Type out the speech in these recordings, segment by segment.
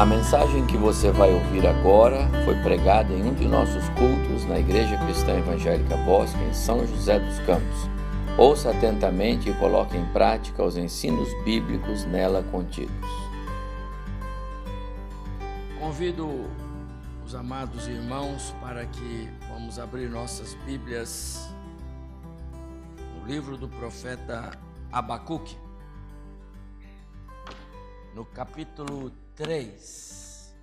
A mensagem que você vai ouvir agora foi pregada em um de nossos cultos na Igreja Cristã Evangélica Bosque, em São José dos Campos. Ouça atentamente e coloque em prática os ensinos bíblicos nela contidos. Convido os amados irmãos para que vamos abrir nossas Bíblias no livro do profeta Abacuque, no capítulo 3.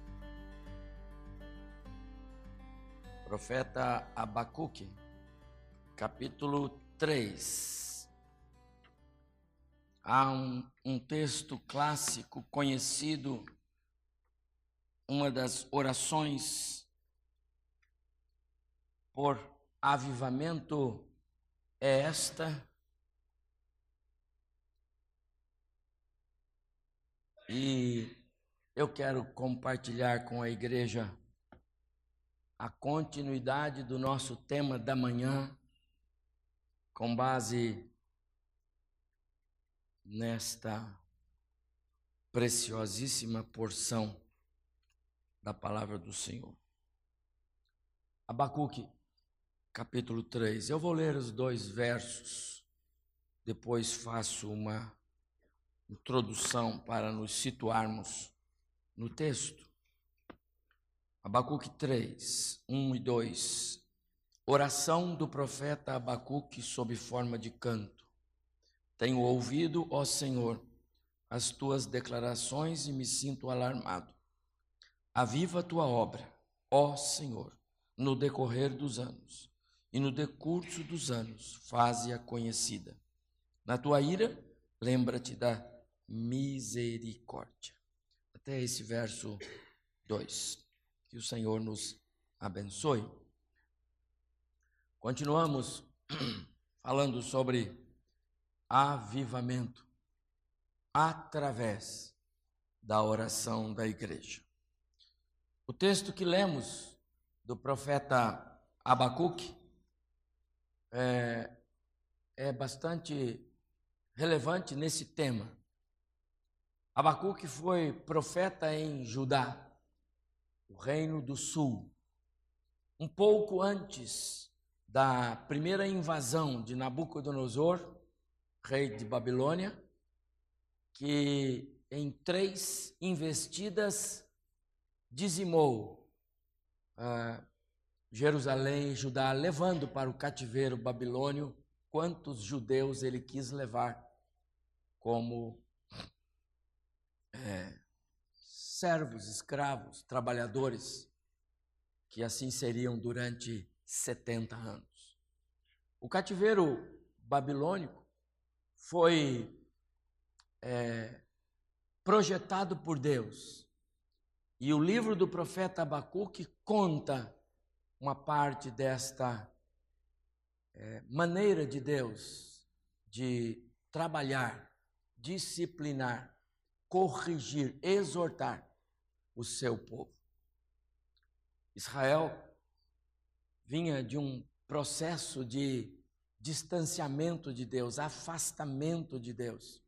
Profeta Abacuque, capítulo 3. Há um, um texto clássico conhecido, uma das orações por avivamento é esta. E eu quero compartilhar com a igreja a continuidade do nosso tema da manhã, com base nesta preciosíssima porção da palavra do Senhor. Abacuque, capítulo 3. Eu vou ler os dois versos, depois faço uma introdução para nos situarmos no texto. Abacuque 3, 1 e 2. Oração do profeta Abacuque sob forma de canto. Tenho ouvido, ó Senhor, as tuas declarações e me sinto alarmado. Aviva a tua obra, ó Senhor, no decorrer dos anos, e no decurso dos anos, faze-a conhecida. Na tua ira, lembra-te da misericórdia até esse verso 2. Que o Senhor nos abençoe. Continuamos falando sobre avivamento através da oração da igreja. O texto que lemos do profeta Abacuque é, é bastante relevante nesse tema. Abacuque foi profeta em Judá, o reino do sul. Um pouco antes da primeira invasão de Nabucodonosor, rei de Babilônia, que em três investidas dizimou uh, Jerusalém e Judá, levando para o cativeiro babilônio quantos judeus ele quis levar como é, servos, escravos, trabalhadores, que assim seriam durante 70 anos. O cativeiro babilônico foi é, projetado por Deus. E o livro do profeta Abacuque conta uma parte desta é, maneira de Deus de trabalhar, disciplinar corrigir, exortar o seu povo. Israel vinha de um processo de distanciamento de Deus, afastamento de Deus.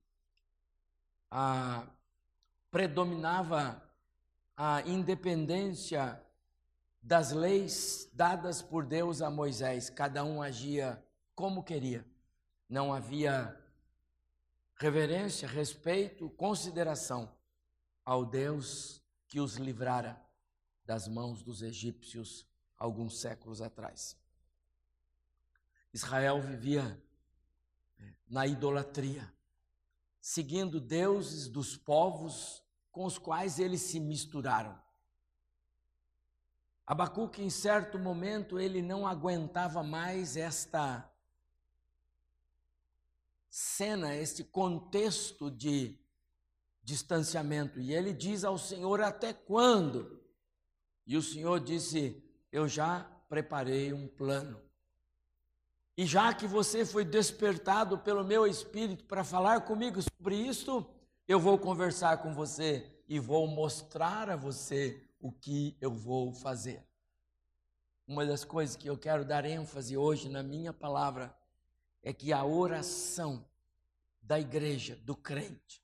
Ah, predominava a independência das leis dadas por Deus a Moisés, cada um agia como queria. Não havia reverência, respeito, consideração ao Deus que os livrara das mãos dos egípcios alguns séculos atrás. Israel vivia é, na idolatria, seguindo deuses dos povos com os quais eles se misturaram. Abacuque, em certo momento, ele não aguentava mais esta cena, este contexto de distanciamento. E ele diz ao Senhor: Até quando? E o Senhor disse: Eu já preparei um plano. E já que você foi despertado pelo meu espírito para falar comigo sobre isso, eu vou conversar com você e vou mostrar a você o que eu vou fazer. Uma das coisas que eu quero dar ênfase hoje na minha palavra é que a oração da igreja, do crente,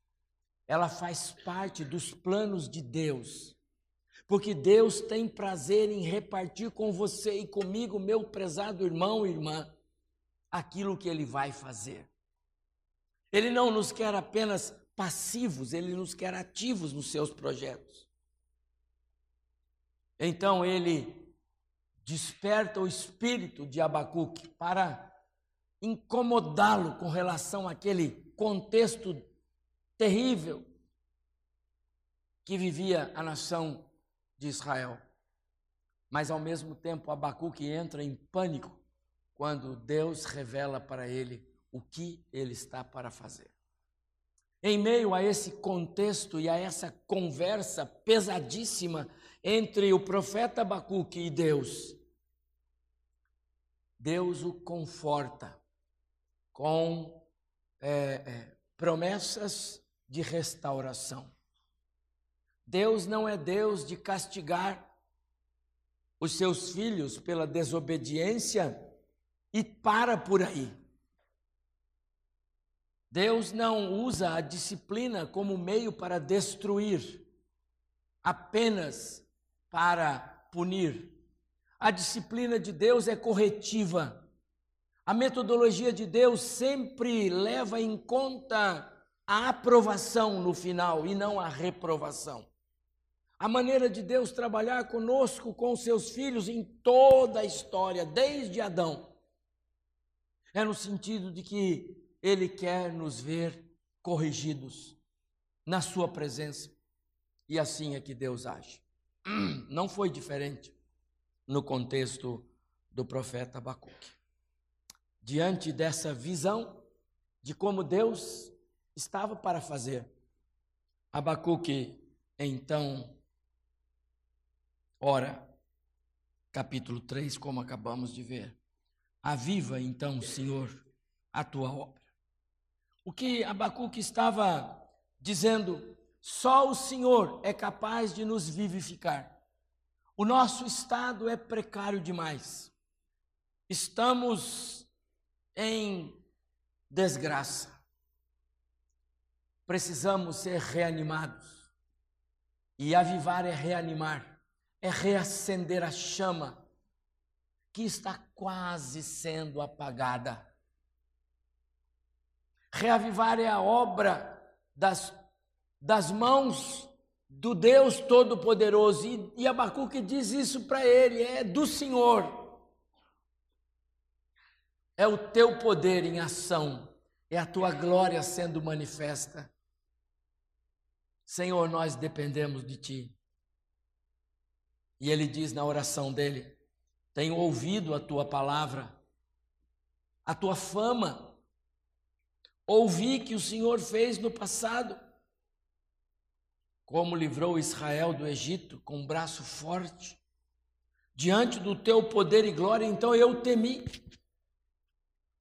ela faz parte dos planos de Deus. Porque Deus tem prazer em repartir com você e comigo, meu prezado irmão e irmã, aquilo que ele vai fazer. Ele não nos quer apenas passivos, ele nos quer ativos nos seus projetos. Então ele desperta o espírito de Abacuque para incomodá-lo com relação àquele contexto terrível que vivia a nação de Israel. Mas ao mesmo tempo Abacuque entra em pânico quando Deus revela para ele o que ele está para fazer. Em meio a esse contexto e a essa conversa pesadíssima entre o profeta Abacuque e Deus, Deus o conforta com é, é, promessas de restauração. Deus não é Deus de castigar os seus filhos pela desobediência e para por aí. Deus não usa a disciplina como meio para destruir, apenas para punir. A disciplina de Deus é corretiva. A metodologia de Deus sempre leva em conta a aprovação no final e não a reprovação. A maneira de Deus trabalhar conosco, com seus filhos, em toda a história, desde Adão, é no sentido de que Ele quer nos ver corrigidos na Sua presença. E assim é que Deus age. Não foi diferente no contexto do profeta Abacuque. Diante dessa visão de como Deus estava para fazer, Abacuque então ora, capítulo 3, como acabamos de ver. Aviva então, Senhor, a tua obra. O que Abacuque estava dizendo, só o Senhor é capaz de nos vivificar. O nosso estado é precário demais. Estamos em desgraça. Precisamos ser reanimados. E avivar é reanimar, é reacender a chama que está quase sendo apagada. Reavivar é a obra das, das mãos do Deus Todo-Poderoso. E, e Abacuque diz isso para ele: é do Senhor. É o teu poder em ação, é a tua glória sendo manifesta. Senhor, nós dependemos de ti. E ele diz na oração dele: Tenho ouvido a tua palavra, a tua fama, ouvi que o Senhor fez no passado como livrou Israel do Egito com um braço forte, diante do teu poder e glória, então eu temi.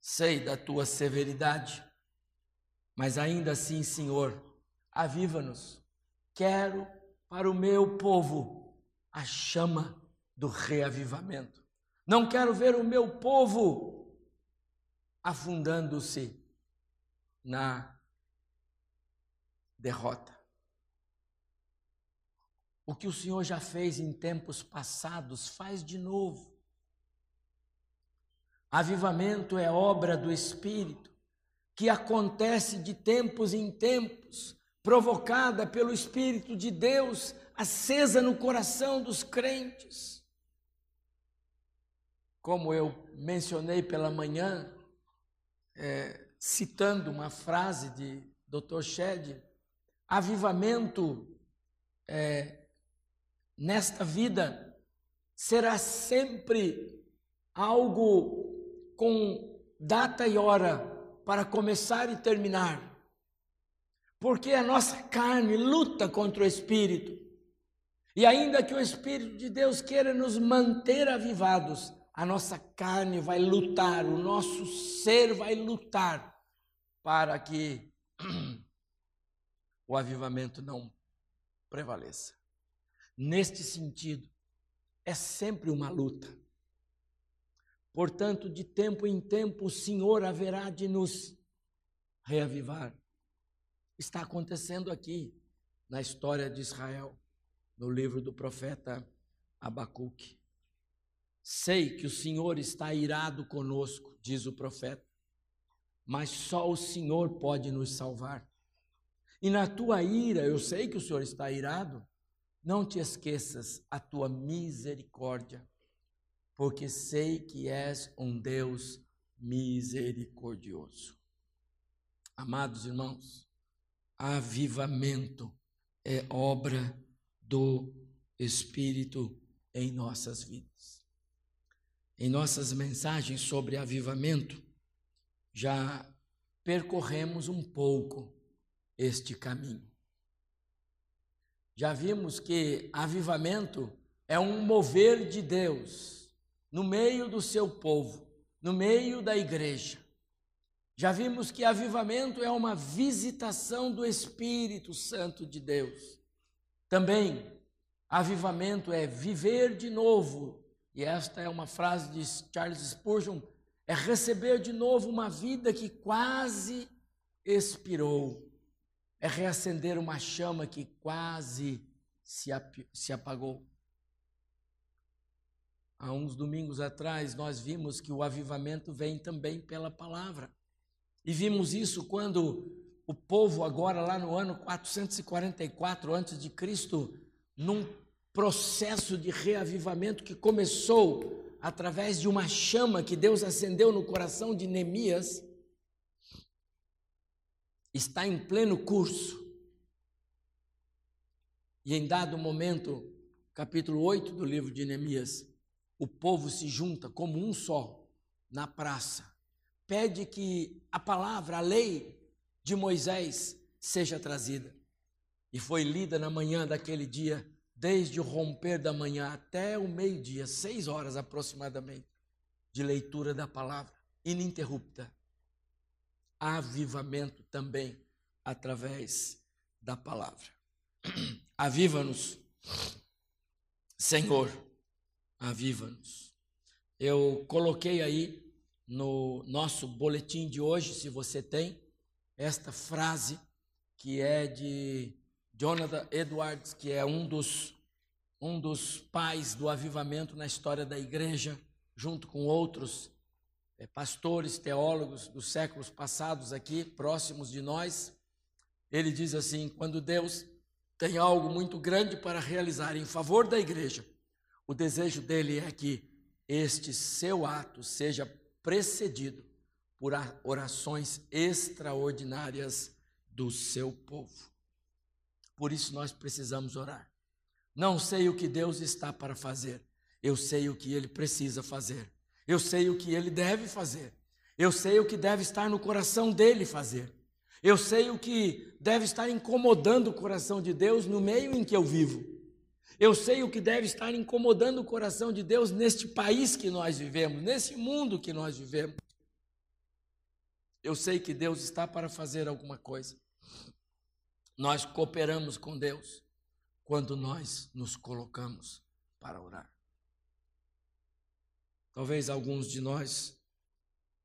Sei da tua severidade, mas ainda assim, Senhor, aviva-nos. Quero para o meu povo a chama do reavivamento. Não quero ver o meu povo afundando-se na derrota. O que o Senhor já fez em tempos passados, faz de novo. Avivamento é obra do Espírito, que acontece de tempos em tempos, provocada pelo Espírito de Deus, acesa no coração dos crentes. Como eu mencionei pela manhã, é, citando uma frase de Dr. Shedd, avivamento é, nesta vida será sempre algo com data e hora para começar e terminar. Porque a nossa carne luta contra o espírito. E ainda que o espírito de Deus queira nos manter avivados, a nossa carne vai lutar, o nosso ser vai lutar para que o avivamento não prevaleça. Neste sentido, é sempre uma luta. Portanto, de tempo em tempo, o Senhor haverá de nos reavivar. está acontecendo aqui na história de Israel, no livro do profeta Abacuque. Sei que o Senhor está irado conosco, diz o profeta, mas só o Senhor pode nos salvar. E na tua ira, eu sei que o Senhor está irado, não te esqueças a tua misericórdia, porque sei que és um Deus misericordioso. Amados irmãos, avivamento é obra do Espírito em nossas vidas. Em nossas mensagens sobre avivamento, já percorremos um pouco este caminho. Já vimos que avivamento é um mover de Deus no meio do seu povo, no meio da igreja. Já vimos que avivamento é uma visitação do Espírito Santo de Deus. Também, avivamento é viver de novo, e esta é uma frase de Charles Spurgeon: é receber de novo uma vida que quase expirou, é reacender uma chama que quase se, apagou. Há uns domingos atrás, nós vimos que o avivamento vem também pela palavra. E vimos isso quando o povo agora lá no ano 444 antes de Cristo, num processo de reavivamento que começou através de uma chama que Deus acendeu no coração de Neemias, está em pleno curso. E em dado momento, capítulo 8 do livro de Neemias, o povo se junta como um só na praça pede que a palavra, a lei de Moisés seja trazida. E foi lida na manhã daquele dia, desde o romper da manhã até o meio-dia, seis horas aproximadamente, de leitura da palavra, ininterrupta. Avivamento também através da palavra. Aviva-nos, Senhor, aviva-nos. Eu coloquei aí no nosso boletim de hoje, se você tem, esta frase que é de Jonathan Edwards, que é um dos, um dos pais do avivamento na história da igreja, junto com outros é, pastores, teólogos dos séculos passados aqui, próximos de nós. Ele diz assim: quando Deus tem algo muito grande para realizar em favor da igreja, o desejo dele é que este seu ato seja precedido por orações extraordinárias do seu povo. Por isso nós precisamos orar. Não sei o que Deus está para fazer, eu sei o que ele precisa fazer, eu sei o que ele deve fazer, eu sei o que deve estar no coração dele fazer, eu sei o que deve estar incomodando o coração de Deus no meio em que eu vivo. Eu sei o que deve estar incomodando o coração de Deus neste país que nós vivemos, nesse mundo que nós vivemos. Eu sei que Deus está para fazer alguma coisa. Nós cooperamos com Deus quando nós nos colocamos para orar. Talvez alguns de nós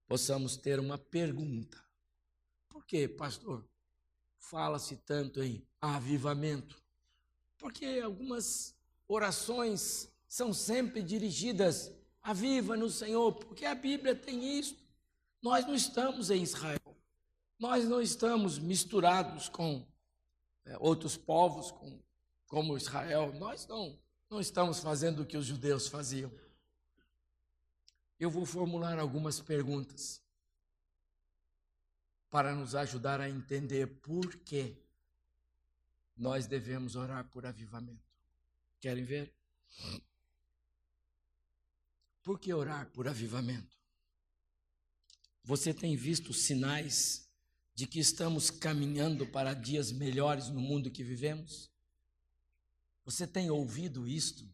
possamos ter uma pergunta. Por que, pastor? Fala-se tanto em avivamento. Porque algumas orações são sempre dirigidas a viva no Senhor, porque a Bíblia tem isso. Nós não estamos em Israel, nós não estamos misturados com é, outros povos, com, como Israel, nós não, não estamos fazendo o que os judeus faziam. Eu vou formular algumas perguntas para nos ajudar a entender por que nós devemos orar por avivamento. Querem ver? Por que orar por avivamento? Você tem visto sinais de que estamos caminhando para dias melhores no mundo que vivemos? Você tem ouvido isto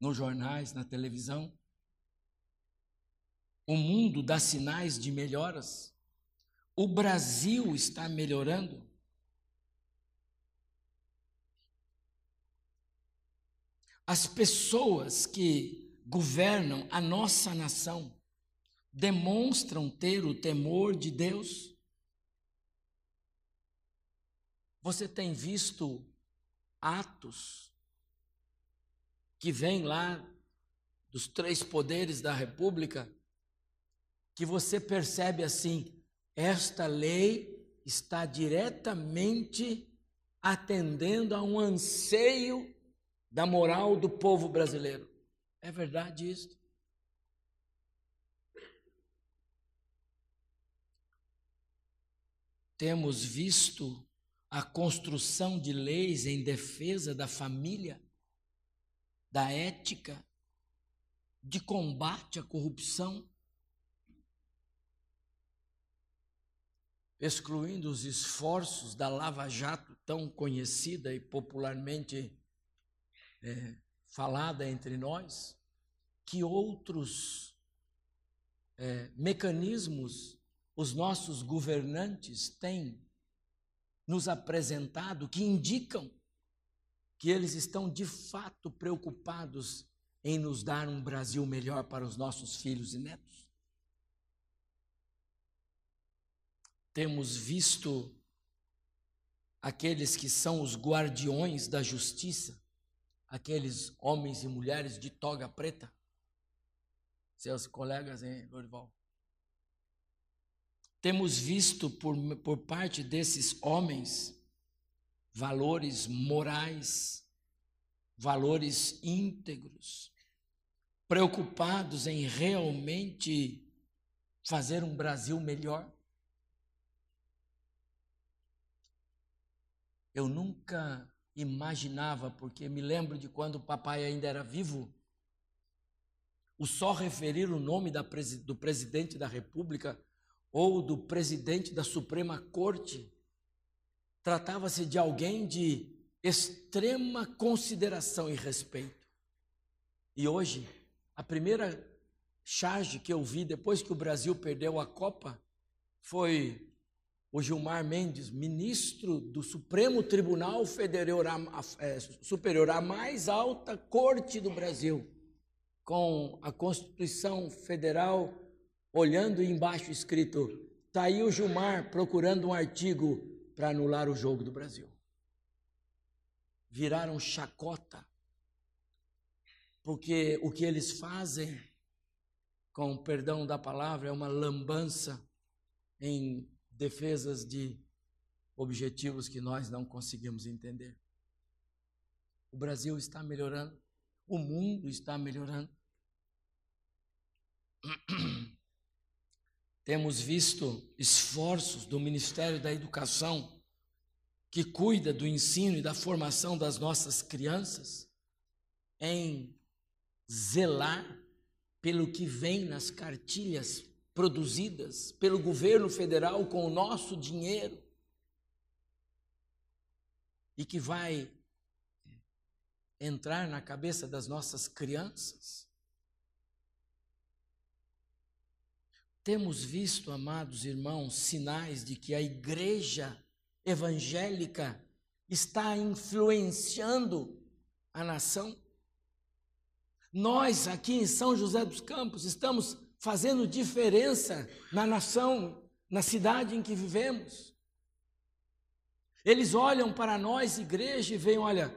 nos jornais, na televisão? O mundo dá sinais de melhoras. O Brasil está melhorando. As pessoas que governam a nossa nação demonstram ter o temor de Deus? Você tem visto atos que vêm lá dos três poderes da República, que você percebe assim: esta lei está diretamente atendendo a um anseio da moral do povo brasileiro. É verdade isso? Temos visto a construção de leis em defesa da família, da ética, de combate à corrupção, excluindo os esforços da Lava Jato, tão conhecida e popularmente é, falada entre nós, que outros é, mecanismos os nossos governantes têm nos apresentado que indicam que eles estão de fato preocupados em nos dar um Brasil melhor para os nossos filhos e netos. Temos visto aqueles que são os guardiões da justiça, aqueles homens e mulheres de toga preta, seus colegas em Lorival. Temos visto por, por parte desses homens valores morais, valores íntegros, preocupados em realmente fazer um Brasil melhor. Eu nunca imaginava, porque me lembro de quando o papai ainda era vivo, o só referir o nome da, do presidente da República ou do presidente da Suprema Corte tratava-se de alguém de extrema consideração e respeito. E hoje, a primeira charge que eu vi depois que o Brasil perdeu a Copa foi o Gilmar Mendes, ministro do Supremo Tribunal Federal, é, Superior, a mais alta corte do Brasil, com a Constituição Federal olhando embaixo escrito: está aí o Gilmar procurando um artigo para anular o jogo do Brasil. Viraram chacota, porque o que eles fazem, com perdão da palavra, é uma lambança em defesas de objetivos que nós não conseguimos entender. O Brasil está melhorando, o mundo está melhorando. Temos visto esforços do Ministério da Educação, que cuida do ensino e da formação das nossas crianças, em zelar pelo que vem nas cartilhas produzidas pelo governo federal com o nosso dinheiro e que vai entrar na cabeça das nossas crianças. Temos visto, amados irmãos, sinais de que a igreja evangélica está influenciando a nação. Nós aqui em São José dos Campos estamos fazendo diferença na nação, na cidade em que vivemos. Eles olham para nós, igreja, e veem: olha,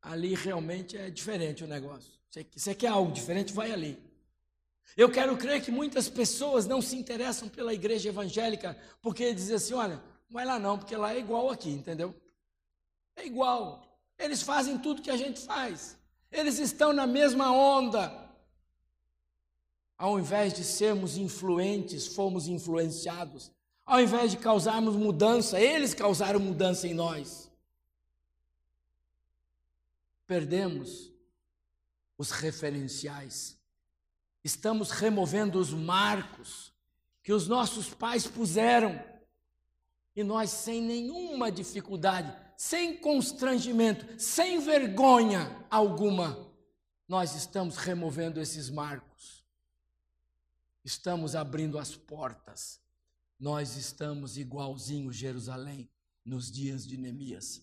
ali realmente é diferente o negócio. Você quer algo diferente? Vai ali. Eu quero crer que muitas pessoas não se interessam pela igreja evangélica porque dizem assim: olha, não vai lá não, porque lá é igual aqui, entendeu? É igual. Eles fazem tudo que a gente faz. Eles estão na mesma onda ao invés de sermos influentes, fomos influenciados. Ao invés de causarmos mudança, eles causaram mudança em nós. Perdemos os referenciais. Estamos removendo os marcos que os nossos pais puseram. E nós, sem nenhuma dificuldade, sem constrangimento, sem vergonha alguma, nós estamos removendo esses marcos estamos abrindo as portas. Nós estamos igualzinho Jerusalém nos dias de Neemias.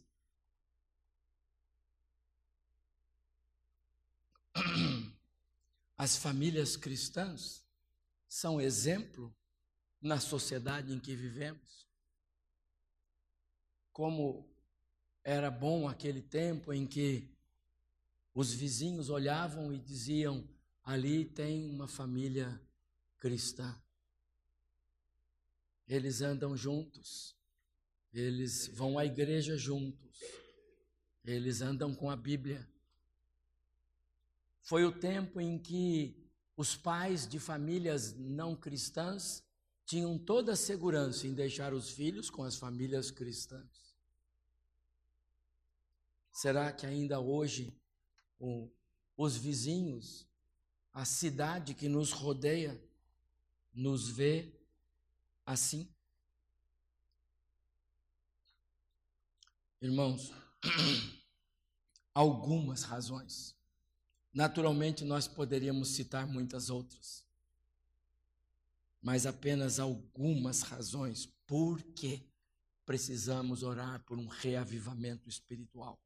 As famílias cristãs são exemplo na sociedade em que vivemos. Como era bom aquele tempo em que os vizinhos olhavam e diziam: ali tem uma família cristã. Eles andam juntos, eles vão à igreja juntos, eles andam com a Bíblia. Foi o tempo em que os pais de famílias não cristãs tinham toda a segurança em deixar os filhos com as famílias cristãs. Será que ainda hoje o, os vizinhos, a cidade que nos rodeia, nos vê assim? Irmãos, algumas razões. Naturalmente, nós poderíamos citar muitas outras, mas apenas algumas razões por que precisamos orar por um reavivamento espiritual.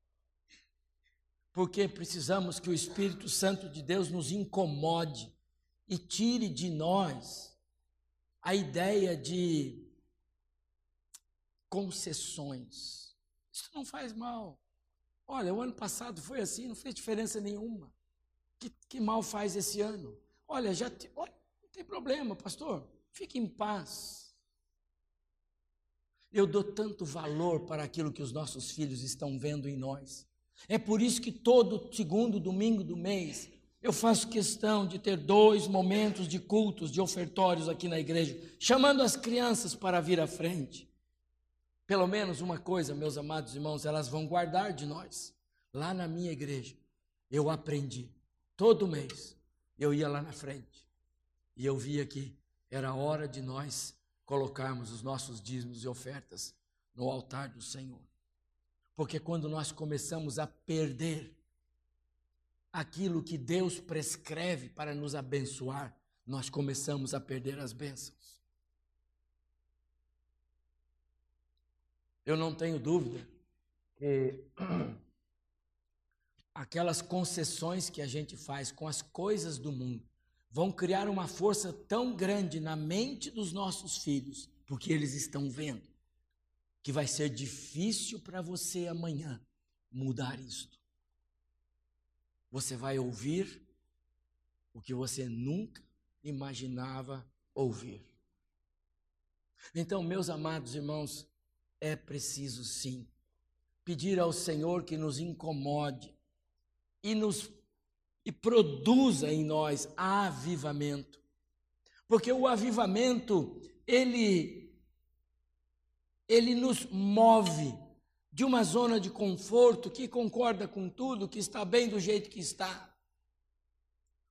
Porque precisamos que o Espírito Santo de Deus nos incomode e tire de nós a ideia de concessões. Isso não faz mal. Olha, o ano passado foi assim, não fez diferença nenhuma. Que, que mal faz esse ano? Olha, já te, olha, não tem problema, pastor. Fique em paz. Eu dou tanto valor para aquilo que os nossos filhos estão vendo em nós. É por isso que todo segundo domingo do mês eu faço questão de ter dois momentos de cultos, de ofertórios aqui na igreja, chamando as crianças para vir à frente. Pelo menos uma coisa, meus amados irmãos, elas vão guardar de nós. Lá na minha igreja, eu aprendi, todo mês, eu ia lá na frente e eu via que era hora de nós colocarmos os nossos dízimos e ofertas no altar do Senhor. Porque quando nós começamos a perder aquilo que Deus prescreve para nos abençoar, nós começamos a perder as bênçãos. Eu não tenho dúvida que aquelas concessões que a gente faz com as coisas do mundo vão criar uma força tão grande na mente dos nossos filhos, porque eles estão vendo que vai ser difícil para você amanhã mudar isto. Você vai ouvir o que você nunca imaginava ouvir. Então, meus amados irmãos, é preciso sim pedir ao Senhor que nos incomode e nos e produza em nós avivamento. Porque o avivamento, ele ele nos move de uma zona de conforto que concorda com tudo, que está bem do jeito que está.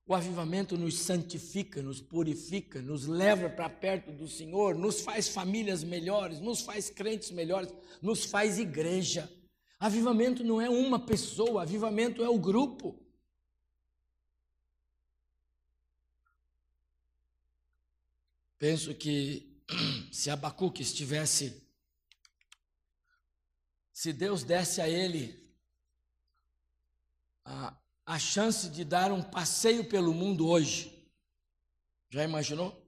O avivamento nos santifica, nos purifica, nos leva para perto do Senhor, nos faz famílias melhores, nos faz crentes melhores, nos faz igreja. Avivamento não é uma pessoa, avivamento é o grupo. Penso que se Abacuque estivesse se Deus desse a ele a, a chance de dar um passeio pelo mundo hoje, já imaginou?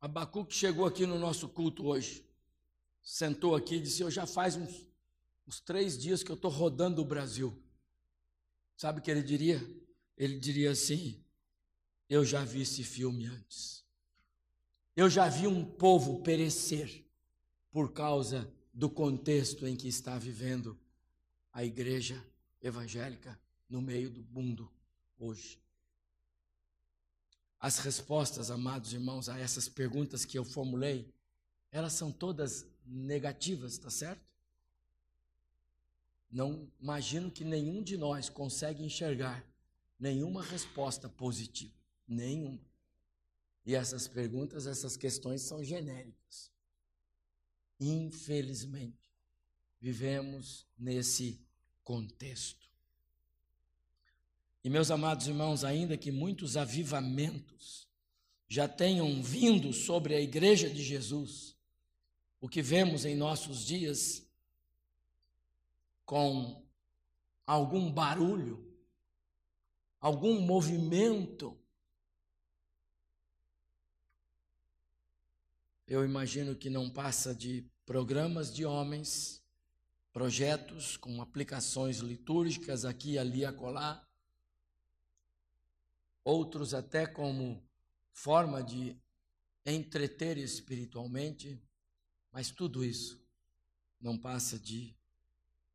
Abacuque chegou aqui no nosso culto hoje, sentou aqui e disse: Eu já faz uns, uns três dias que eu estou rodando o Brasil. Sabe o que ele diria? Ele diria assim: Eu já vi esse filme antes. Eu já vi um povo perecer por causa do contexto em que está vivendo a igreja evangélica no meio do mundo hoje. As respostas, amados irmãos, a essas perguntas que eu formulei, elas são todas negativas, tá certo? Não imagino que nenhum de nós consegue enxergar nenhuma resposta positiva, nenhuma. E essas perguntas, essas questões são genéricas. Infelizmente, vivemos nesse contexto. E meus amados irmãos, ainda que muitos avivamentos já tenham vindo sobre a igreja de Jesus, o que vemos em nossos dias com algum barulho, algum movimento, eu imagino que não passa de programas de homens projetos com aplicações litúrgicas aqui, ali, acolá. Outros até como forma de entreter espiritualmente, mas tudo isso não passa de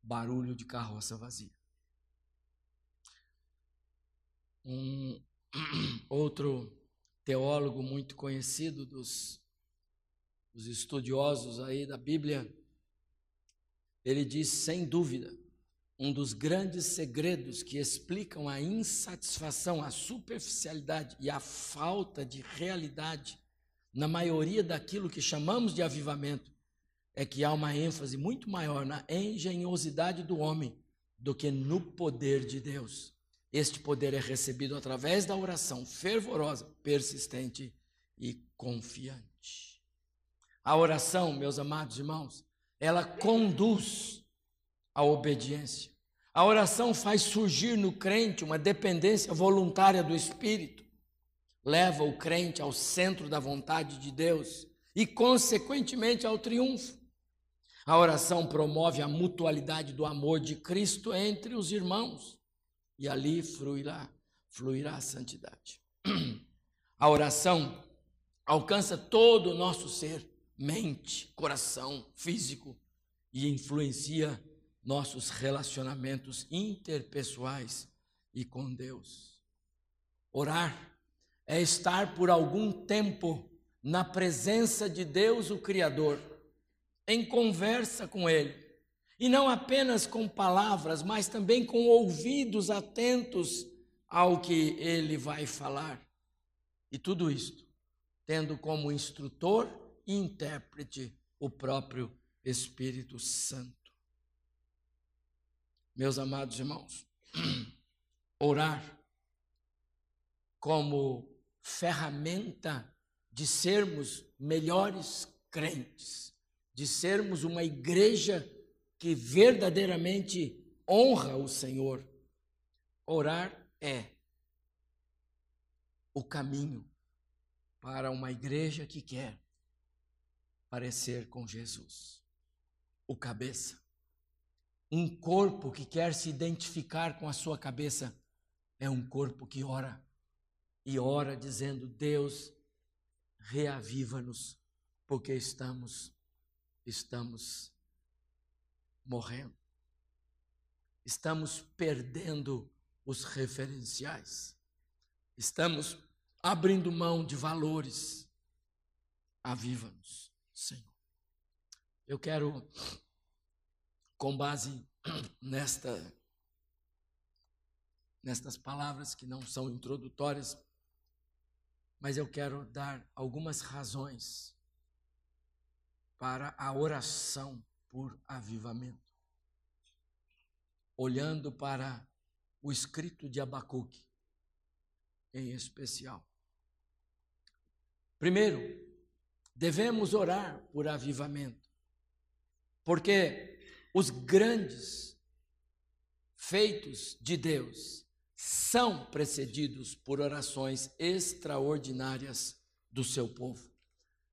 barulho de carroça vazia. Um outro teólogo muito conhecido dos, dos estudiosos aí da Bíblia, ele diz sem dúvida, um dos grandes segredos que explicam a insatisfação, a superficialidade e a falta de realidade na maioria daquilo que chamamos de avivamento é que há uma ênfase muito maior na engenhosidade do homem do que no poder de Deus. Este poder é recebido através da oração fervorosa, persistente e confiante. A oração, meus amados irmãos, ela conduz à obediência. A oração faz surgir no crente uma dependência voluntária do Espírito, leva o crente ao centro da vontade de Deus e, consequentemente, ao triunfo. A oração promove a mutualidade do amor de Cristo entre os irmãos e ali fluirá, fluirá a santidade. A oração alcança todo o nosso ser, mente, coração, físico e influencia nossos relacionamentos interpessoais e com Deus. Orar é estar por algum tempo na presença de Deus, o Criador, em conversa com Ele e não apenas com palavras, mas também com ouvidos atentos ao que ele vai falar. E tudo isto tendo como instrutor intérprete o próprio Espírito Santo. Meus amados irmãos, orar como ferramenta de sermos melhores crentes, de sermos uma igreja que verdadeiramente honra o Senhor. Orar é o caminho para uma igreja que quer parecer com Jesus. O cabeça. Um corpo que quer se identificar com a sua cabeça é um corpo que ora e ora dizendo: Deus, reaviva-nos, porque estamos estamos morrendo. Estamos perdendo os referenciais. Estamos abrindo mão de valores. Aviva-nos, Senhor. Eu quero, com base nesta, nestas palavras que não são introdutórias, mas eu quero dar algumas razões para a oração por avivamento. Olhando para o escrito de Abacuque, em especial. Primeiro, devemos orar por avivamento, porque os grandes feitos de Deus são precedidos por orações extraordinárias do seu povo.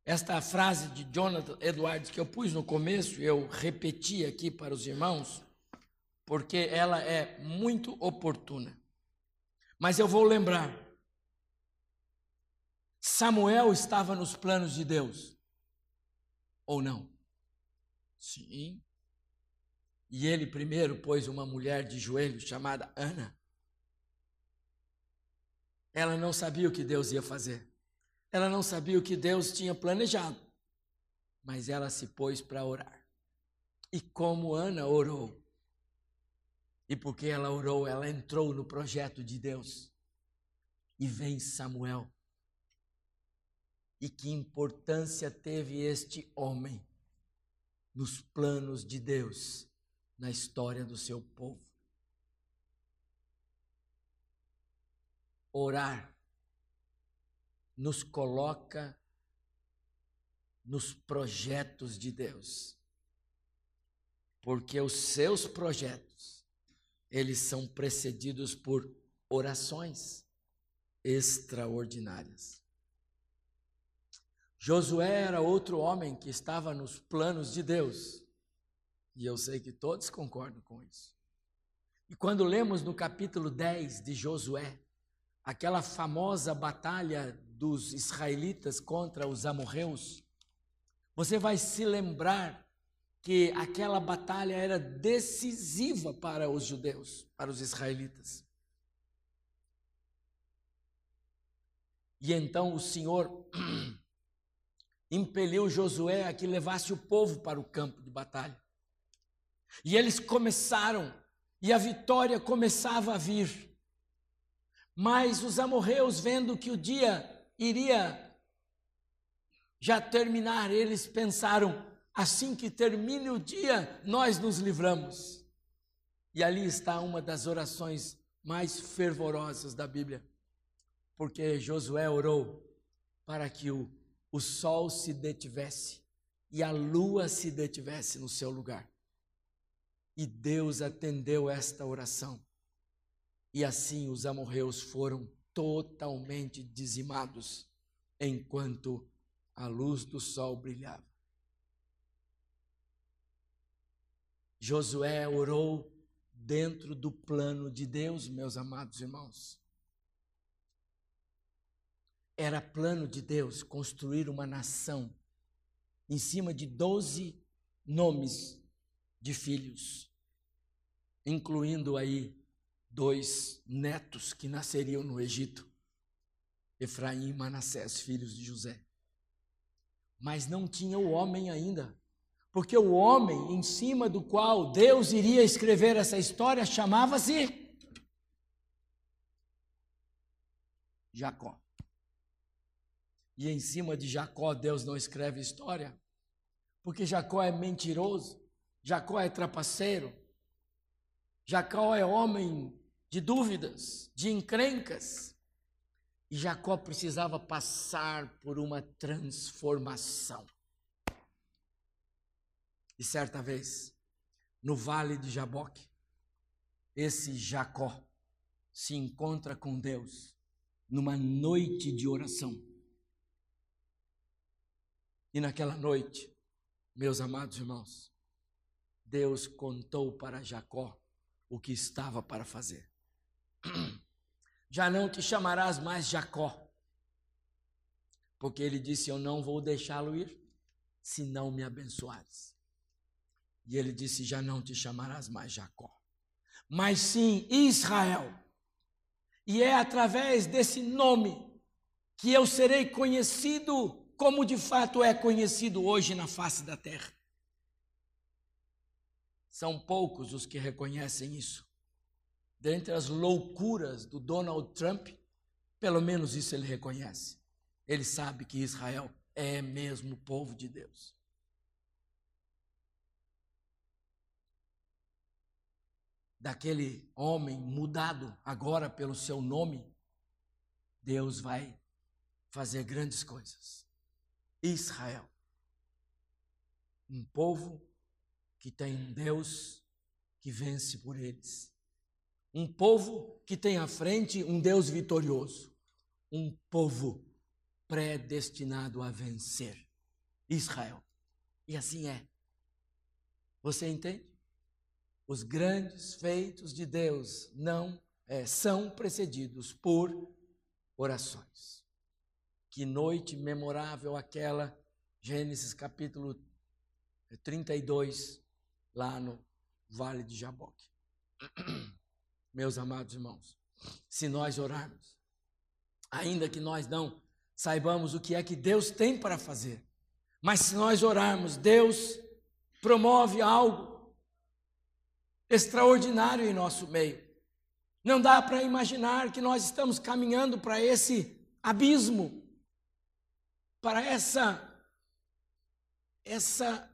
Esta frase de Jonathan Edwards que eu pus no começo, eu repeti aqui para os irmãos, porque ela é muito oportuna. Mas eu vou lembrar. Samuel estava nos planos de Deus, ou não? Sim. E ele primeiro pôs uma mulher de joelhos chamada Ana. Ela não sabia o que Deus ia fazer. Ela não sabia o que Deus tinha planejado, mas ela se pôs para orar. E como Ana orou, e porque ela orou, ela entrou no projeto de Deus. E vem Samuel. E que importância teve este homem nos planos de Deus, na história do seu povo? Orar nos coloca nos projetos de Deus. Porque os seus projetos, eles são precedidos por orações extraordinárias. Josué era outro homem que estava nos planos de Deus. E eu sei que todos concordam com isso. E quando lemos no capítulo 10 de Josué, aquela famosa batalha dos israelitas contra os amorreus, você vai se lembrar que aquela batalha era decisiva para os judeus, para os israelitas. E então o Senhor impeliu Josué a que levasse o povo para o campo de batalha. E eles começaram, e a vitória começava a vir. Mas os amorreus, vendo que o dia iria já terminar, eles pensaram: assim que termine o dia, nós nos livramos. E ali está uma das orações mais fervorosas da Bíblia, porque Josué orou para que o, o sol se detivesse e a lua se detivesse no seu lugar. E Deus atendeu esta oração. E assim os amorreus foram totalmente dizimados, enquanto a luz do sol brilhava. Josué orou dentro do plano de Deus, meus amados irmãos. Era plano de Deus construir uma nação em cima de doze nomes de filhos, incluindo aí dois netos que nasceriam no Egito, Efraim e Manassés, filhos de José. Mas não tinha o homem ainda, porque o homem em cima do qual Deus iria escrever essa história chamava-se Jacó. E em cima de Jacó Deus não escreve história, porque Jacó é mentiroso, Jacó é trapaceiro. Jacó é homem de dúvidas, de encrencas. E Jacó precisava passar por uma transformação. E certa vez, no vale de Jaboque, esse Jacó se encontra com Deus numa noite de oração. E naquela noite, meus amados irmãos, Deus contou para Jacó o que estava para fazer. Já não te chamarás mais Jacó, porque ele disse: Eu não vou deixá-lo ir, se não me abençoares. E ele disse: Já não te chamarás mais Jacó, mas sim Israel. E é através desse nome que eu serei conhecido como de fato é conhecido hoje na face da terra. São poucos os que reconhecem isso. Dentre as loucuras do Donald Trump, pelo menos isso ele reconhece. Ele sabe que Israel é mesmo o povo de Deus. Daquele homem mudado agora pelo seu nome, Deus vai fazer grandes coisas. Israel, um povo que tem um Deus que vence por eles. Um povo que tem à frente um Deus vitorioso. Um povo predestinado a vencer. Israel. E assim é. Você entende? Os grandes feitos de Deus não é, são precedidos por orações. Que noite memorável aquela, Gênesis capítulo 32, lá no Vale de Jaboque. Meus amados irmãos, se nós orarmos, ainda que nós não saibamos o que é que Deus tem para fazer, mas se nós orarmos, Deus promove algo extraordinário em nosso meio. Não dá para imaginar que nós estamos caminhando para esse abismo, para essa essa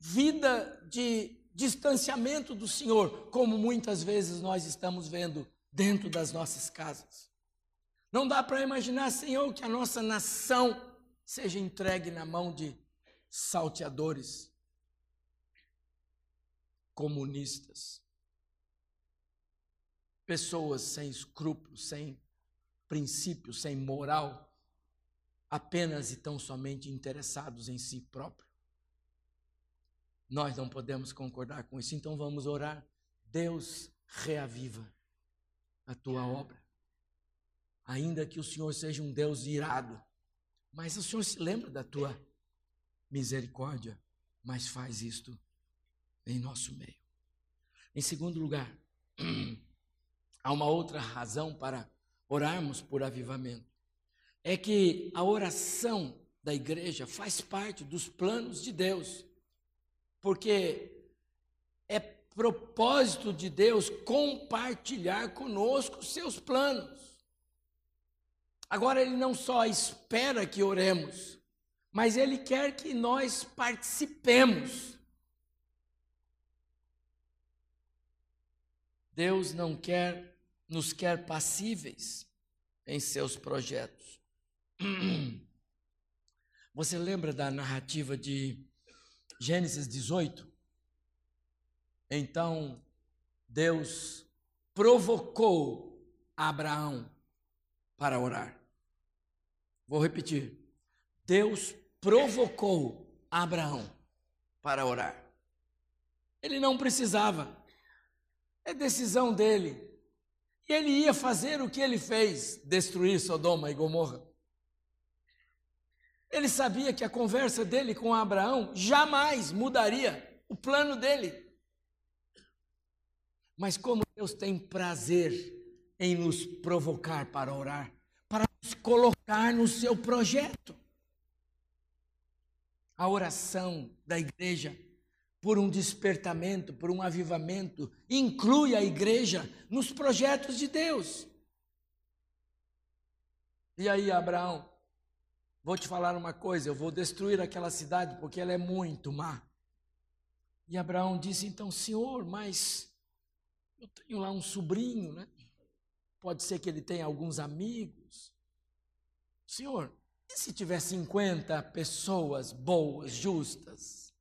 vida de distanciamento do Senhor, como muitas vezes nós estamos vendo dentro das nossas casas. Não dá para imaginar, Senhor, que a nossa nação seja entregue na mão de salteadores, comunistas, pessoas sem escrúpulos, sem princípios, sem moral, apenas e tão somente interessados em si próprios. Nós não podemos concordar com isso, então vamos orar. Deus, reaviva a tua obra. Ainda que o Senhor seja um Deus irado, mas o Senhor se lembra da tua misericórdia, mas faz isto em nosso meio. Em segundo lugar, há uma outra razão para orarmos por avivamento. É que a oração da igreja faz parte dos planos de Deus. Porque é propósito de Deus compartilhar conosco os seus planos. Agora, Ele não só espera que oremos, mas Ele quer que nós participemos. Deus não quer, nos quer passíveis em seus projetos. Você lembra da narrativa de Gênesis 18? Então, Deus provocou Abraão para orar. Vou repetir. Deus provocou Abraão para orar. Ele não precisava. É decisão dele. E ele ia fazer o que ele fez: destruir Sodoma e Gomorra. Ele sabia que a conversa dele com Abraão jamais mudaria o plano dele. Mas como Deus tem prazer em nos provocar para orar, para nos colocar no seu projeto. A oração da igreja por um despertamento, por um avivamento, inclui a igreja nos projetos de Deus. E aí, Abraão, vou te falar uma coisa: eu vou destruir aquela cidade porque ela é muito má. E Abraão disse então, Senhor, mas eu tenho lá um sobrinho, né? Pode ser que ele tenha alguns amigos. Senhor, e se tiver 50 pessoas boas, justas?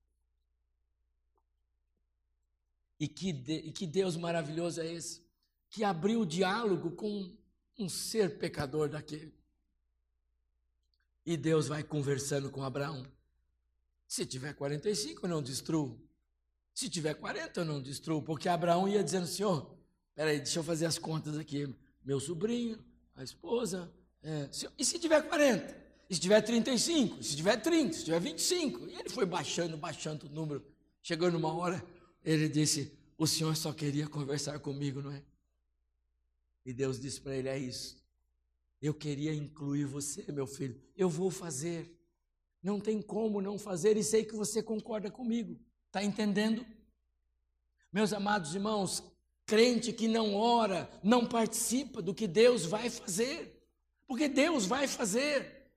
E que, de, e que Deus maravilhoso é esse? Que abriu o diálogo com um ser pecador daquele. E Deus vai conversando com Abraão. Se tiver 45, eu não destruo. Se tiver 40, eu não destruo, porque Abraão ia dizendo, Senhor, peraí, deixa eu fazer as contas aqui. Meu sobrinho, a esposa, é, e se tiver 40? E se tiver 35? E se tiver 30? Se tiver 25? E ele foi baixando, baixando o número. Chegou numa hora, ele disse, o Senhor só queria conversar comigo, não é? E Deus disse para ele, é isso. Eu queria incluir você, meu filho. Eu vou fazer. Não tem como não fazer e sei que você concorda comigo. Está entendendo? Meus amados irmãos, crente que não ora, não participa do que Deus vai fazer, porque Deus vai fazer.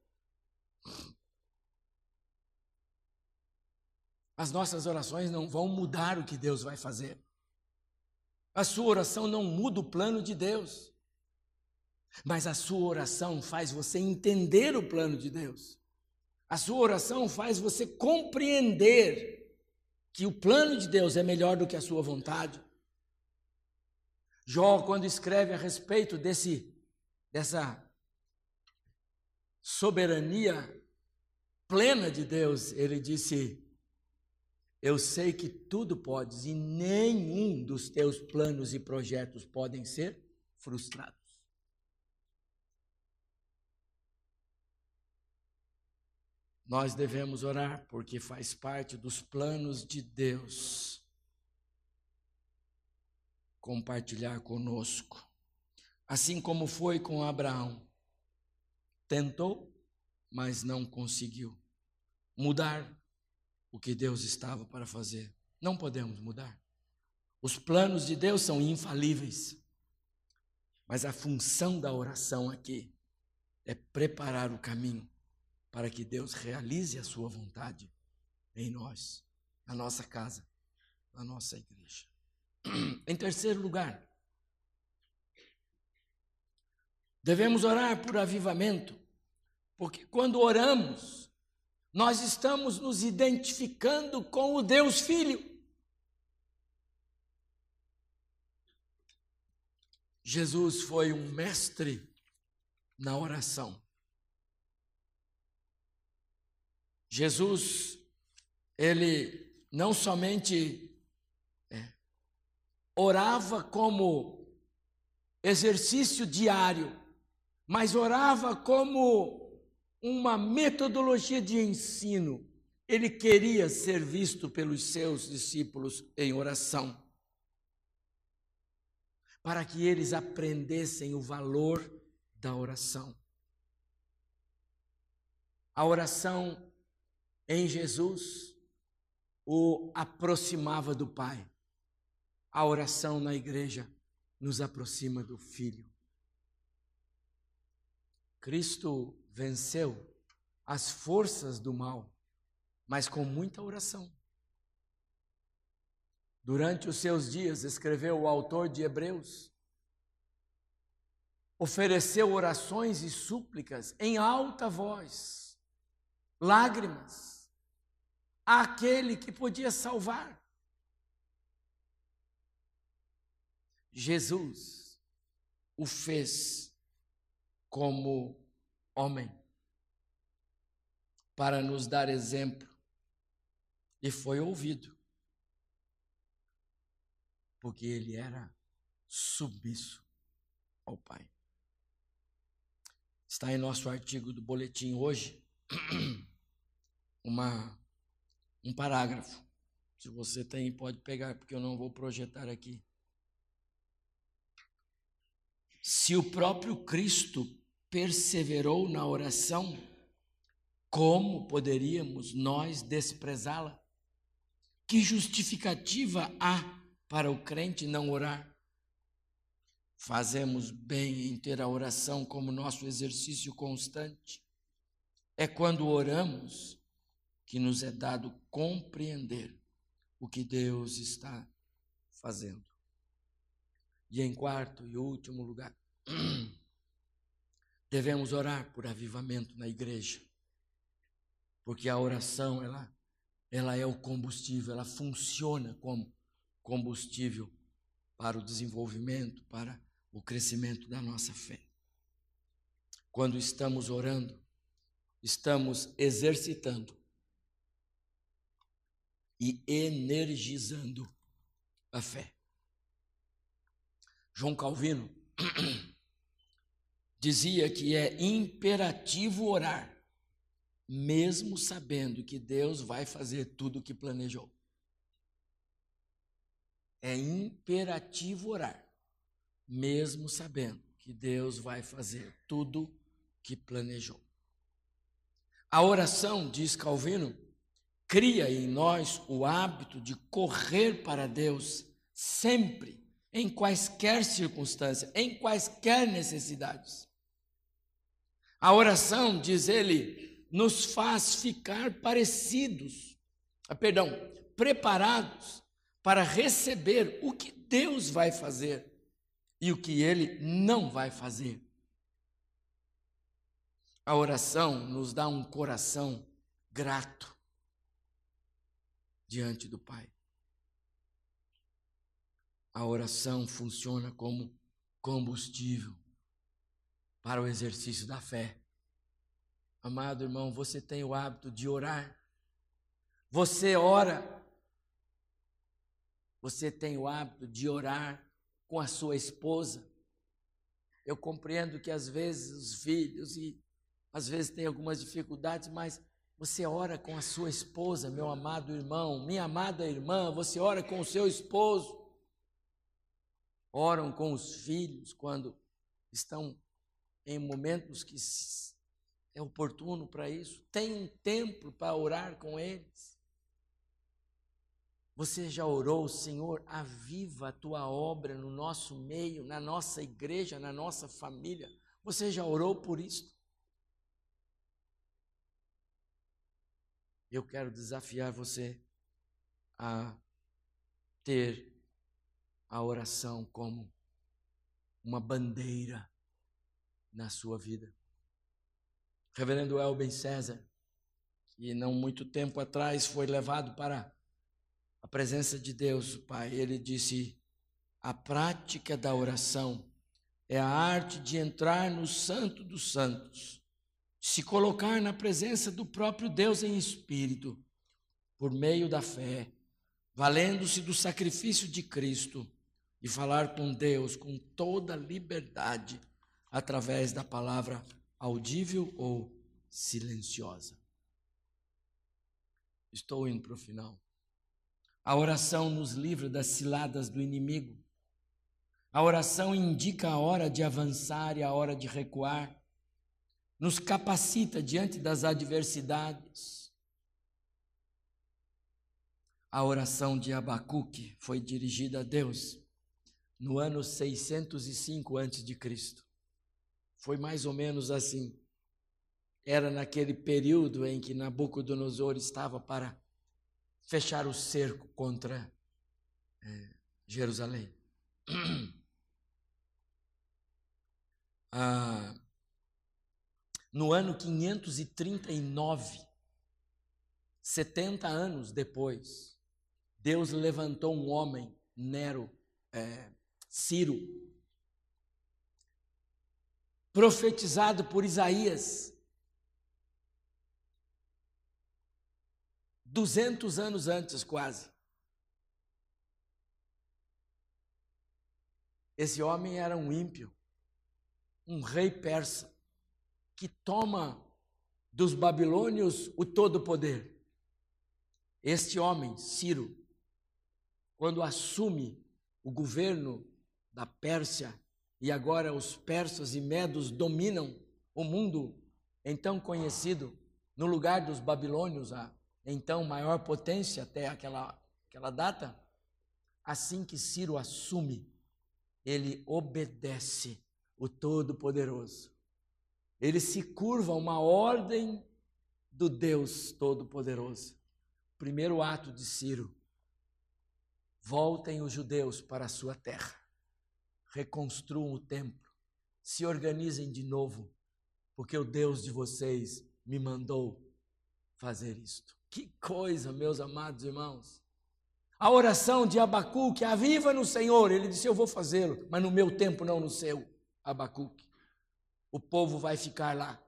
As nossas orações não vão mudar o que Deus vai fazer. A sua oração não muda o plano de Deus. Mas a sua oração faz você entender o plano de Deus. A sua oração faz você compreender que o plano de Deus é melhor do que a sua vontade. Jó, quando escreve a respeito desse, dessa soberania plena de Deus, ele disse: Eu sei que tudo podes e nenhum dos teus planos e projetos podem ser frustrados. Nós devemos orar porque faz parte dos planos de Deus compartilhar conosco. Assim como foi com Abraão. Tentou, mas não conseguiu mudar o que Deus estava para fazer. Não podemos mudar. Os planos de Deus são infalíveis. Mas a função da oração aqui é preparar o caminho para que Deus realize a sua vontade em nós, na nossa casa, na nossa igreja. Em terceiro lugar, devemos orar por avivamento, porque quando oramos, nós estamos nos identificando com o Deus Filho. Jesus foi um mestre na oração. Jesus, ele não somente é, orava como exercício diário, mas orava como uma metodologia de ensino. Ele queria ser visto pelos seus discípulos em oração, para que eles aprendessem o valor da oração. A oração em Jesus o aproximava do Pai. A oração na igreja nos aproxima do Filho. Cristo venceu as forças do mal, mas com muita oração. Durante os seus dias, escreveu o autor de Hebreus, ofereceu orações e súplicas em alta voz, lágrimas, àquele que podia salvar. Jesus o fez como homem para nos dar exemplo e foi ouvido porque ele era submisso ao Pai. Está em nosso artigo do boletim hoje uma um parágrafo. Se você tem, pode pegar, porque eu não vou projetar aqui. Se o próprio Cristo perseverou na oração, como poderíamos nós desprezá-la? Que justificativa há para o crente não orar? Fazemos bem em ter a oração como nosso exercício constante. É quando oramos que nos é dado compreender o que Deus está fazendo. E em quarto e último lugar, devemos orar por avivamento na igreja. Porque a oração, ela, ela é o combustível, ela funciona como combustível para o desenvolvimento, para o crescimento da nossa fé. Quando estamos orando, estamos exercitando e energizando a fé. João Calvino dizia que é imperativo orar, mesmo sabendo que Deus vai fazer tudo o que planejou. É imperativo orar, mesmo sabendo que Deus vai fazer tudo que planejou. A oração, diz Calvino, cria em nós o hábito de correr para Deus sempre em quaisquer circunstâncias, em quaisquer necessidades. A oração, diz ele, nos faz ficar parecidos, ah, perdão, preparados para receber o que Deus vai fazer e o que ele não vai fazer. A oração nos dá um coração grato diante do Pai a oração funciona como combustível para o exercício da fé. Amado irmão, você tem o hábito de orar. Você ora. Você tem o hábito de orar com a sua esposa. Eu compreendo que às vezes os filhos e às vezes tem algumas dificuldades, mas você ora com a sua esposa, meu amado irmão, minha amada irmã, você ora com o seu esposo oram com os filhos quando estão em momentos que é oportuno para isso, tem um tempo para orar com eles. Você já orou, Senhor, aviva a tua obra no nosso meio, na nossa igreja, na nossa família? Você já orou por isso? Eu quero desafiar você a ter a oração como uma bandeira na sua vida. Reverendo Elben César, que não muito tempo atrás foi levado para a presença de Deus, Pai, ele disse: a prática da oração é a arte de entrar no Santo dos Santos, se colocar na presença do próprio Deus em espírito, por meio da fé valendo-se do sacrifício de Cristo e falar com Deus com toda liberdade através da palavra audível ou silenciosa. Estou indo para o final. A oração nos livra das ciladas do inimigo. A oração indica a hora de avançar e a hora de recuar. Nos capacita diante das adversidades. A oração de Abacuque foi dirigida a Deus no ano 605 a.C. Foi mais ou menos assim. Era naquele período em que Nabucodonosor estava para fechar o cerco contra é, Jerusalém. Ah, no ano 539, 70 anos depois, Deus levantou um homem, Nero, é, Ciro, profetizado por Isaías, 200 anos antes, quase. Esse homem era um ímpio, um rei persa, que toma dos babilônios o todo poder. Este homem, Ciro, quando assume o governo da Pérsia, e agora os persas e medos dominam o mundo então conhecido no lugar dos babilônios, a então maior potência até aquela, aquela data, assim que Ciro assume, ele obedece o Todo-Poderoso. Ele se curva a uma ordem do Deus Todo-Poderoso. Primeiro ato de Ciro: voltem os judeus para a sua terra, reconstruam o templo, se organizem de novo, porque o Deus de vocês me mandou fazer isto. Que coisa, meus amados irmãos. A oração de Abacuque, aviva no Senhor. Ele disse: Eu vou fazê-lo, mas no meu tempo, não no seu, Abacuque. O povo vai ficar lá,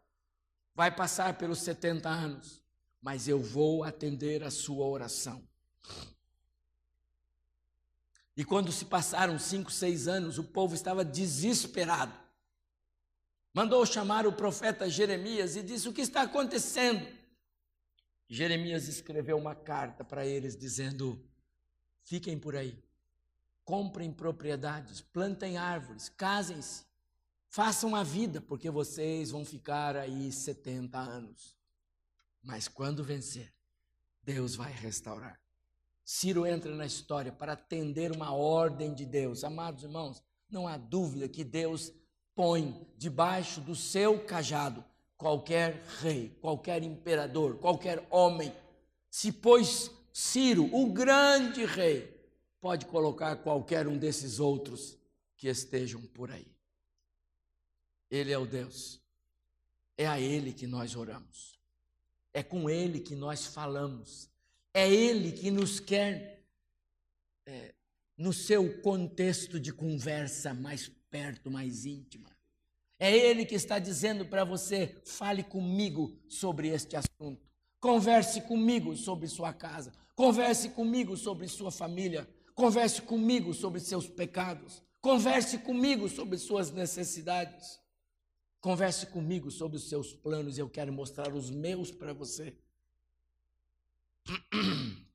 vai passar pelos 70 anos, mas eu vou atender a sua oração. E quando se passaram cinco, seis anos, o povo estava desesperado. Mandou chamar o profeta Jeremias e disse: O que está acontecendo? Jeremias escreveu uma carta para eles dizendo: fiquem por aí, comprem propriedades, plantem árvores, casem-se, façam a vida, porque vocês vão ficar aí 70 anos. Mas quando vencer, Deus vai restaurar. Ciro entra na história para atender uma ordem de Deus. Amados irmãos, não há dúvida que Deus põe debaixo do seu cajado qualquer rei, qualquer imperador, qualquer homem, se pôs Ciro, o grande rei, pode colocar qualquer um desses outros que estejam por aí. Ele é o Deus. É a Ele que nós oramos. É com Ele que nós falamos. É Ele que nos quer é, no seu contexto de conversa mais perto, mais íntima. É Ele que está dizendo para você: fale comigo sobre este assunto. Converse comigo sobre sua casa. Converse comigo sobre sua família. Converse comigo sobre seus pecados. Converse comigo sobre suas necessidades. Converse comigo sobre os seus planos e eu quero mostrar os meus para você.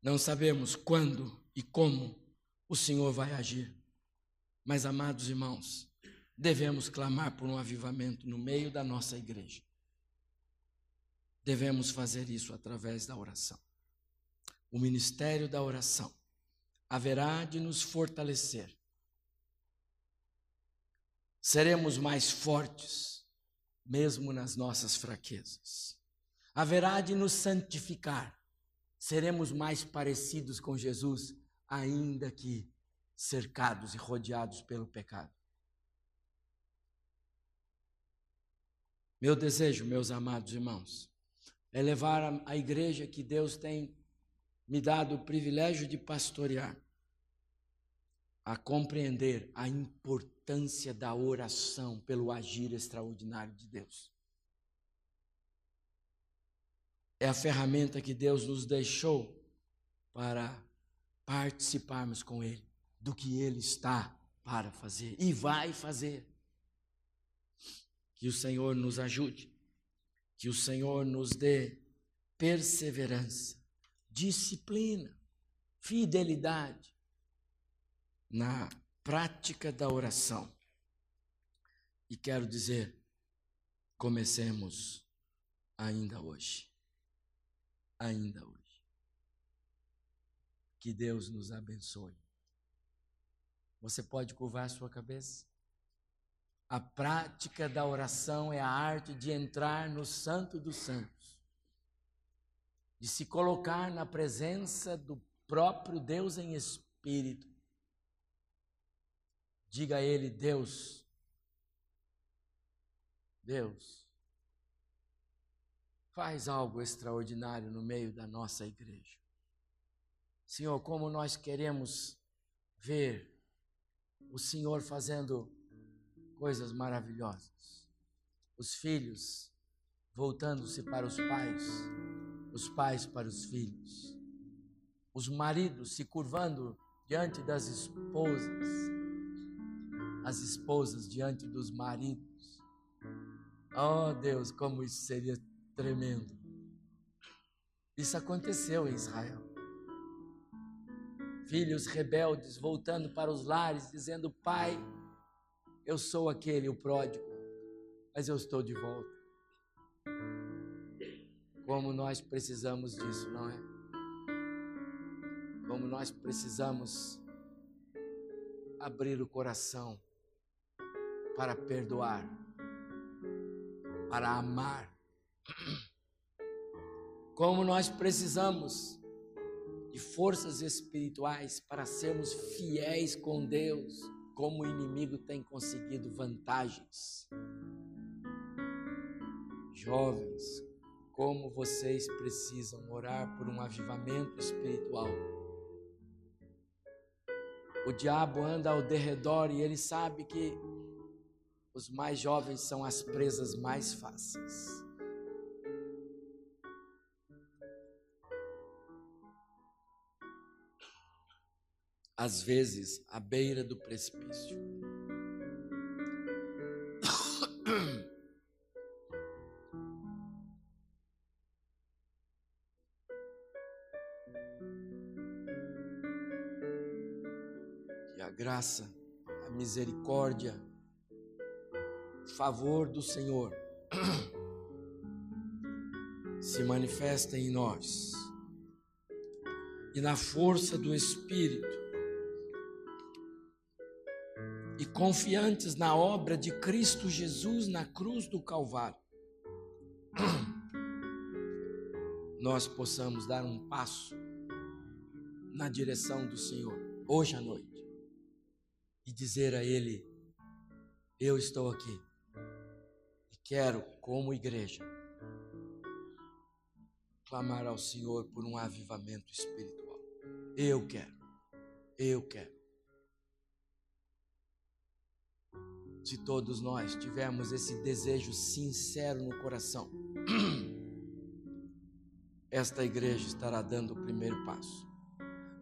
Não sabemos quando e como o Senhor vai agir. Mas, amados irmãos, devemos clamar por um avivamento no meio da nossa igreja. Devemos fazer isso através da oração. O ministério da oração haverá de nos fortalecer. Seremos mais fortes, mesmo nas nossas fraquezas. Haverá de nos santificar. Seremos mais parecidos com Jesus, ainda que cercados e rodeados pelo pecado. Meu desejo, meus amados irmãos, é levar a, igreja que Deus tem me dado o privilégio de pastorear a compreender a importância da oração pelo agir extraordinário de Deus. É a ferramenta que Deus nos deixou para participarmos com Ele do que Ele está para fazer e vai fazer. Que o Senhor nos ajude, que o Senhor nos dê perseverança, disciplina, fidelidade na prática da oração. E quero dizer, comecemos ainda hoje. Ainda hoje. Que Deus nos abençoe. Você pode curvar sua cabeça? A prática da oração é a arte de entrar no Santo dos Santos, de se colocar na presença do próprio Deus em espírito. Diga a Ele, Deus, Deus, faz algo extraordinário no meio da nossa igreja. Senhor, como nós queremos ver o Senhor fazendo coisas maravilhosas. Os filhos voltando-se para os pais, os pais para os filhos, os maridos se curvando diante das esposas, as esposas diante dos maridos. Oh Deus, como isso seria tremendo. Isso aconteceu em Israel. Filhos rebeldes voltando para os lares, dizendo: Pai, eu sou aquele, o pródigo, mas eu estou de volta. Como nós precisamos disso, não é? Como nós precisamos abrir o coração para perdoar, para amar como nós precisamos de forças espirituais para sermos fiéis com Deus, como o inimigo tem conseguido vantagens. Jovens, como vocês precisam orar por um avivamento espiritual. O diabo anda ao derredor e ele sabe que os mais jovens são as presas mais fáceis. às vezes à beira do precipício. Graça, a misericórdia, favor do Senhor. Se manifesta em nós. E na força do Espírito. E confiantes na obra de Cristo Jesus na cruz do Calvário, nós possamos dar um passo na direção do Senhor hoje à noite. E dizer a Ele: Eu estou aqui quero, como igreja, clamar ao Senhor por um avivamento espiritual. Eu quero, eu quero. se todos nós tivermos esse desejo sincero no coração, esta igreja estará dando o primeiro passo.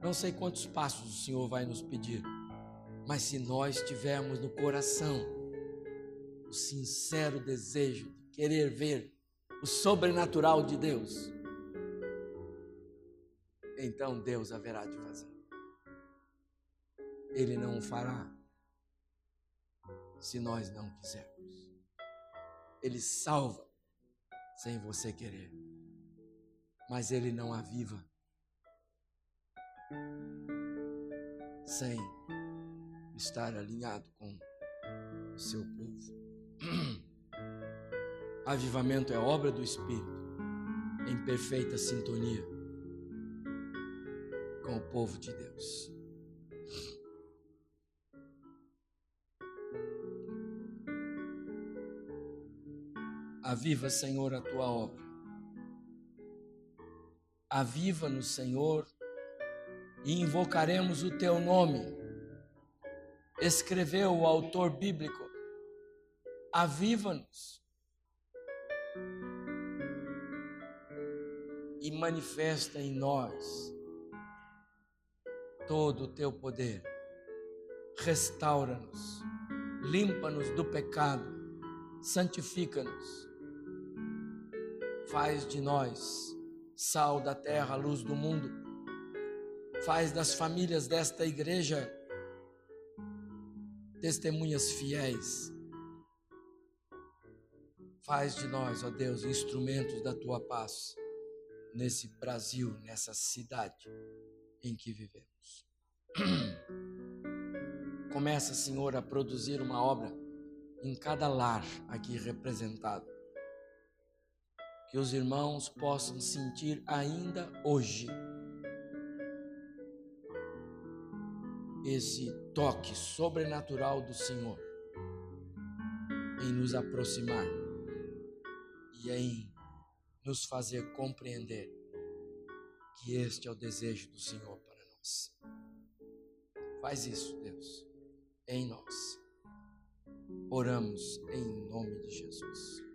Não sei quantos passos o Senhor vai nos pedir, mas se nós tivermos no coração o sincero desejo de querer ver o sobrenatural de Deus, então Deus haverá de fazer. Ele não o fará se nós não quisermos. Ele salva sem você querer, mas ele não aviva sem estar alinhado com o seu povo. Avivamento é obra do Espírito, em perfeita sintonia com o povo de Deus. Aviva, Senhor, a tua obra. Aviva-nos, Senhor, e invocaremos o teu nome. Escreveu o autor bíblico. Aviva-nos. E manifesta em nós todo o teu poder. Restaura-nos, limpa-nos do pecado, santifica-nos. Faz de nós sal da terra, luz do mundo. Faz das famílias desta igreja testemunhas fiéis. Faz de nós, ó Deus, instrumentos da tua paz nesse Brasil, nessa cidade em que vivemos. Começa, Senhor, a produzir uma obra em cada lar aqui representado. Que os irmãos possam sentir ainda hoje esse toque sobrenatural do Senhor em nos aproximar e em nos fazer compreender que este é o desejo do Senhor para nós. Faz isso, Deus, em nós. Oramos em nome de Jesus.